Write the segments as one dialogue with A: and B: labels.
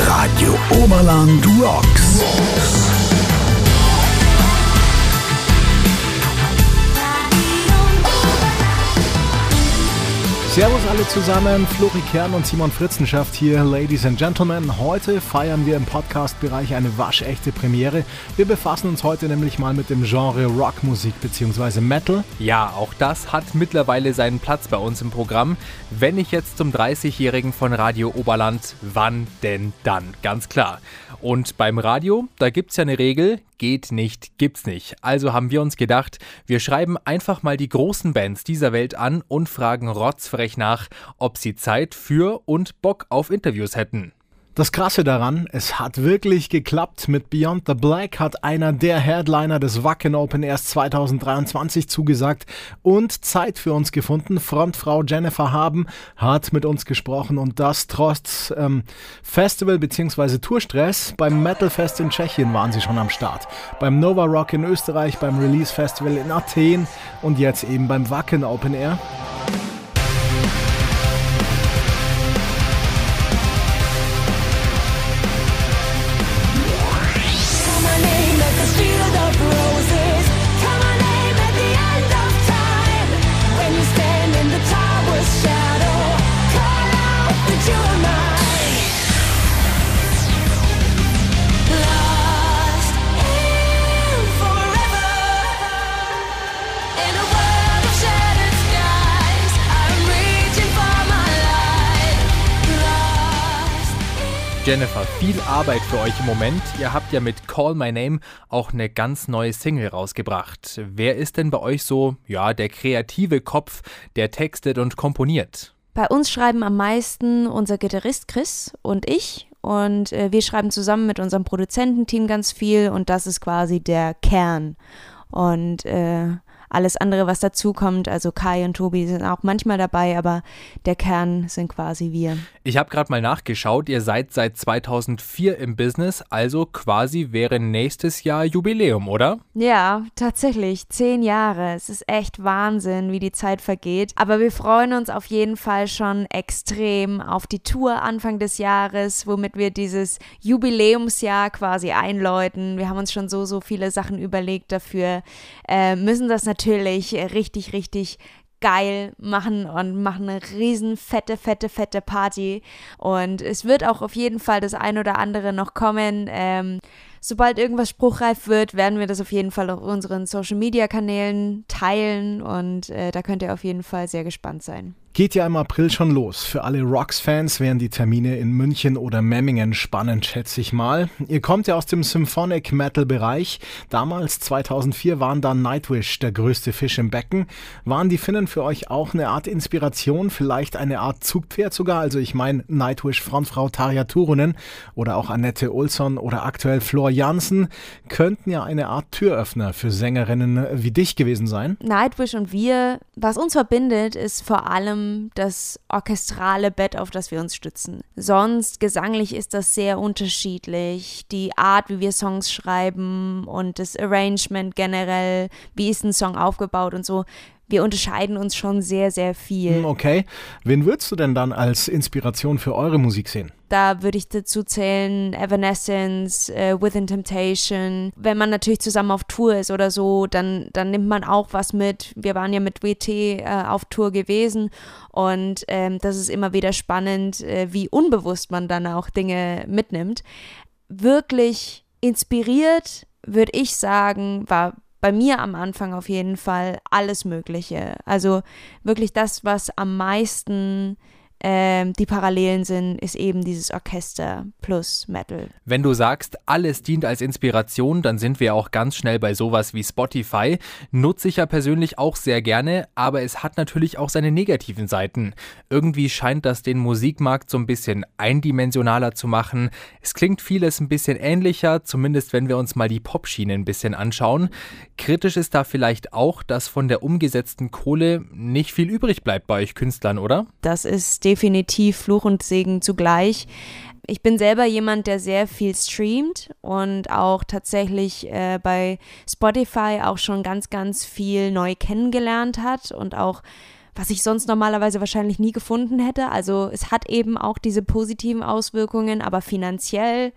A: Radio Oberland Rocks. Servus alle zusammen, Flori Kern und Simon Fritzenschaft hier, Ladies and Gentlemen. Heute feiern wir im Podcast-Bereich eine waschechte Premiere. Wir befassen uns heute nämlich mal mit dem Genre Rockmusik bzw. Metal.
B: Ja, auch das hat mittlerweile seinen Platz bei uns im Programm. Wenn ich jetzt zum 30-Jährigen von Radio Oberland, wann denn dann? Ganz klar. Und beim Radio, da gibt's ja eine Regel, geht nicht, gibt's nicht. Also haben wir uns gedacht, wir schreiben einfach mal die großen Bands dieser Welt an und fragen rotzfrech nach, ob sie Zeit für und Bock auf Interviews hätten.
A: Das Krasse daran, es hat wirklich geklappt. Mit Beyond the Black hat einer der Headliner des Wacken Open Airs 2023 zugesagt und Zeit für uns gefunden. Frontfrau Jennifer Haben hat mit uns gesprochen und das trotz ähm, Festival- bzw. Tourstress. Beim Metal Fest in Tschechien waren sie schon am Start. Beim Nova Rock in Österreich, beim Release Festival in Athen und jetzt eben beim Wacken Open Air.
B: Jennifer, viel Arbeit für euch im Moment. Ihr habt ja mit Call My Name auch eine ganz neue Single rausgebracht. Wer ist denn bei euch so, ja, der kreative Kopf, der textet und komponiert?
C: Bei uns schreiben am meisten unser Gitarrist Chris und ich. Und äh, wir schreiben zusammen mit unserem Produzententeam ganz viel und das ist quasi der Kern. Und äh, alles andere, was dazukommt, also Kai und Tobi sind auch manchmal dabei, aber der Kern sind quasi wir.
B: Ich habe gerade mal nachgeschaut, ihr seid seit 2004 im Business, also quasi wäre nächstes Jahr Jubiläum, oder?
C: Ja, tatsächlich, zehn Jahre. Es ist echt Wahnsinn, wie die Zeit vergeht. Aber wir freuen uns auf jeden Fall schon extrem auf die Tour Anfang des Jahres, womit wir dieses Jubiläumsjahr quasi einläuten. Wir haben uns schon so, so viele Sachen überlegt dafür, äh, müssen das natürlich natürlich richtig, richtig geil machen und machen eine riesen fette, fette, fette Party. Und es wird auch auf jeden Fall das ein oder andere noch kommen. Ähm, sobald irgendwas spruchreif wird, werden wir das auf jeden Fall auf unseren Social Media Kanälen teilen und äh, da könnt ihr auf jeden Fall sehr gespannt sein.
A: Geht ja im April schon los. Für alle Rocks-Fans wären die Termine in München oder Memmingen spannend, schätze ich mal. Ihr kommt ja aus dem Symphonic Metal-Bereich. Damals, 2004, waren da Nightwish der größte Fisch im Becken. Waren die Finnen für euch auch eine Art Inspiration, vielleicht eine Art Zugpferd sogar? Also ich meine Nightwish-Frontfrau Tarja Turunen oder auch Annette Olsson oder aktuell Flor Jansen könnten ja eine Art Türöffner für Sängerinnen wie dich gewesen sein.
C: Nightwish und wir, was uns verbindet, ist vor allem das orchestrale Bett, auf das wir uns stützen. Sonst gesanglich ist das sehr unterschiedlich. Die Art, wie wir Songs schreiben und das Arrangement generell, wie ist ein Song aufgebaut und so wir unterscheiden uns schon sehr, sehr viel.
A: Hm, okay. Wen würdest du denn dann als Inspiration für eure Musik sehen?
C: Da würde ich dazu zählen Evanescence, äh, Within Temptation. Wenn man natürlich zusammen auf Tour ist oder so, dann, dann nimmt man auch was mit. Wir waren ja mit WT äh, auf Tour gewesen und ähm, das ist immer wieder spannend, äh, wie unbewusst man dann auch Dinge mitnimmt. Wirklich inspiriert, würde ich sagen, war bei mir am Anfang auf jeden Fall alles Mögliche. Also wirklich das, was am meisten ähm, die Parallelen sind, ist eben dieses Orchester plus Metal.
B: Wenn du sagst, alles dient als Inspiration, dann sind wir auch ganz schnell bei sowas wie Spotify. Nutze ich ja persönlich auch sehr gerne, aber es hat natürlich auch seine negativen Seiten. Irgendwie scheint das den Musikmarkt so ein bisschen eindimensionaler zu machen. Es klingt vieles ein bisschen ähnlicher, zumindest wenn wir uns mal die Popschiene ein bisschen anschauen. Kritisch ist da vielleicht auch, dass von der umgesetzten Kohle nicht viel übrig bleibt bei euch Künstlern, oder?
C: Das ist definitiv Fluch und Segen zugleich. Ich bin selber jemand, der sehr viel streamt und auch tatsächlich äh, bei Spotify auch schon ganz, ganz viel neu kennengelernt hat und auch was ich sonst normalerweise wahrscheinlich nie gefunden hätte. Also es hat eben auch diese positiven Auswirkungen, aber finanziell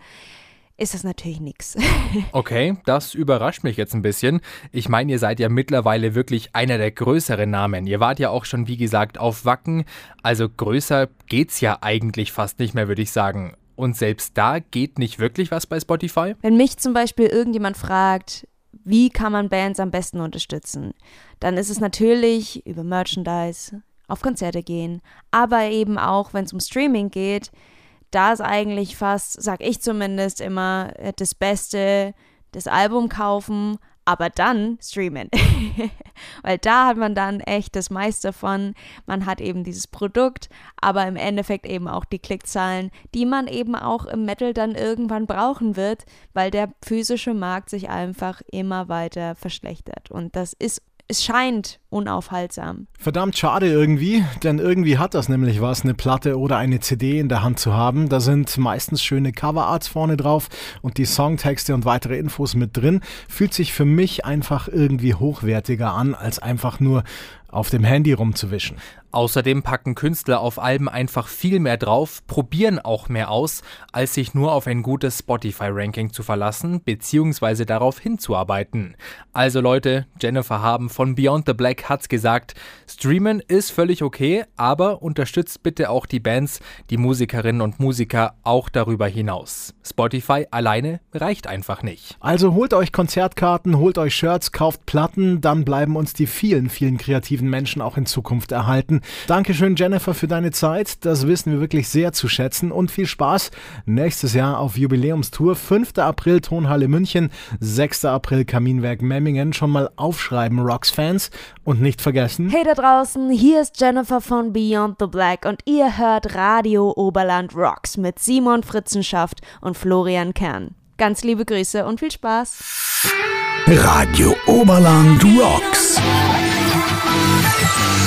C: ist das natürlich nichts.
B: Okay, das überrascht mich jetzt ein bisschen. Ich meine, ihr seid ja mittlerweile wirklich einer der größeren Namen. Ihr wart ja auch schon, wie gesagt, auf Wacken. Also größer geht's ja eigentlich fast nicht mehr, würde ich sagen. Und selbst da geht nicht wirklich was bei Spotify?
C: Wenn mich zum Beispiel irgendjemand fragt, wie kann man Bands am besten unterstützen, dann ist es natürlich über Merchandise, auf Konzerte gehen, aber eben auch, wenn es um Streaming geht, da ist eigentlich fast, sag ich zumindest immer, äh, das Beste, das Album kaufen, aber dann streamen. Weil da hat man dann echt das meiste davon. Man hat eben dieses Produkt, aber im Endeffekt eben auch die Klickzahlen, die man eben auch im Metal dann irgendwann brauchen wird, weil der physische Markt sich einfach immer weiter verschlechtert. Und das ist es scheint unaufhaltsam.
A: Verdammt schade irgendwie, denn irgendwie hat das nämlich was, eine Platte oder eine CD in der Hand zu haben. Da sind meistens schöne Coverarts vorne drauf und die Songtexte und weitere Infos mit drin. Fühlt sich für mich einfach irgendwie hochwertiger an, als einfach nur auf dem Handy rumzuwischen.
B: Außerdem packen Künstler auf Alben einfach viel mehr drauf, probieren auch mehr aus, als sich nur auf ein gutes Spotify-Ranking zu verlassen bzw. darauf hinzuarbeiten. Also Leute, Jennifer Haben von Beyond the Black hat's gesagt, Streamen ist völlig okay, aber unterstützt bitte auch die Bands, die Musikerinnen und Musiker auch darüber hinaus. Spotify alleine reicht einfach nicht.
A: Also holt euch Konzertkarten, holt euch Shirts, kauft Platten, dann bleiben uns die vielen, vielen kreativen Menschen auch in Zukunft erhalten. Dankeschön, Jennifer, für deine Zeit. Das wissen wir wirklich sehr zu schätzen und viel Spaß nächstes Jahr auf Jubiläumstour. 5. April Tonhalle München, 6. April Kaminwerk Memmingen. Schon mal aufschreiben, Rocks-Fans. Und nicht vergessen.
C: Hey da draußen, hier ist Jennifer von Beyond the Black und ihr hört Radio Oberland Rocks mit Simon Fritzenschaft und Florian Kern. Ganz liebe Grüße und viel Spaß.
D: Radio Oberland Rocks. oh Thank you.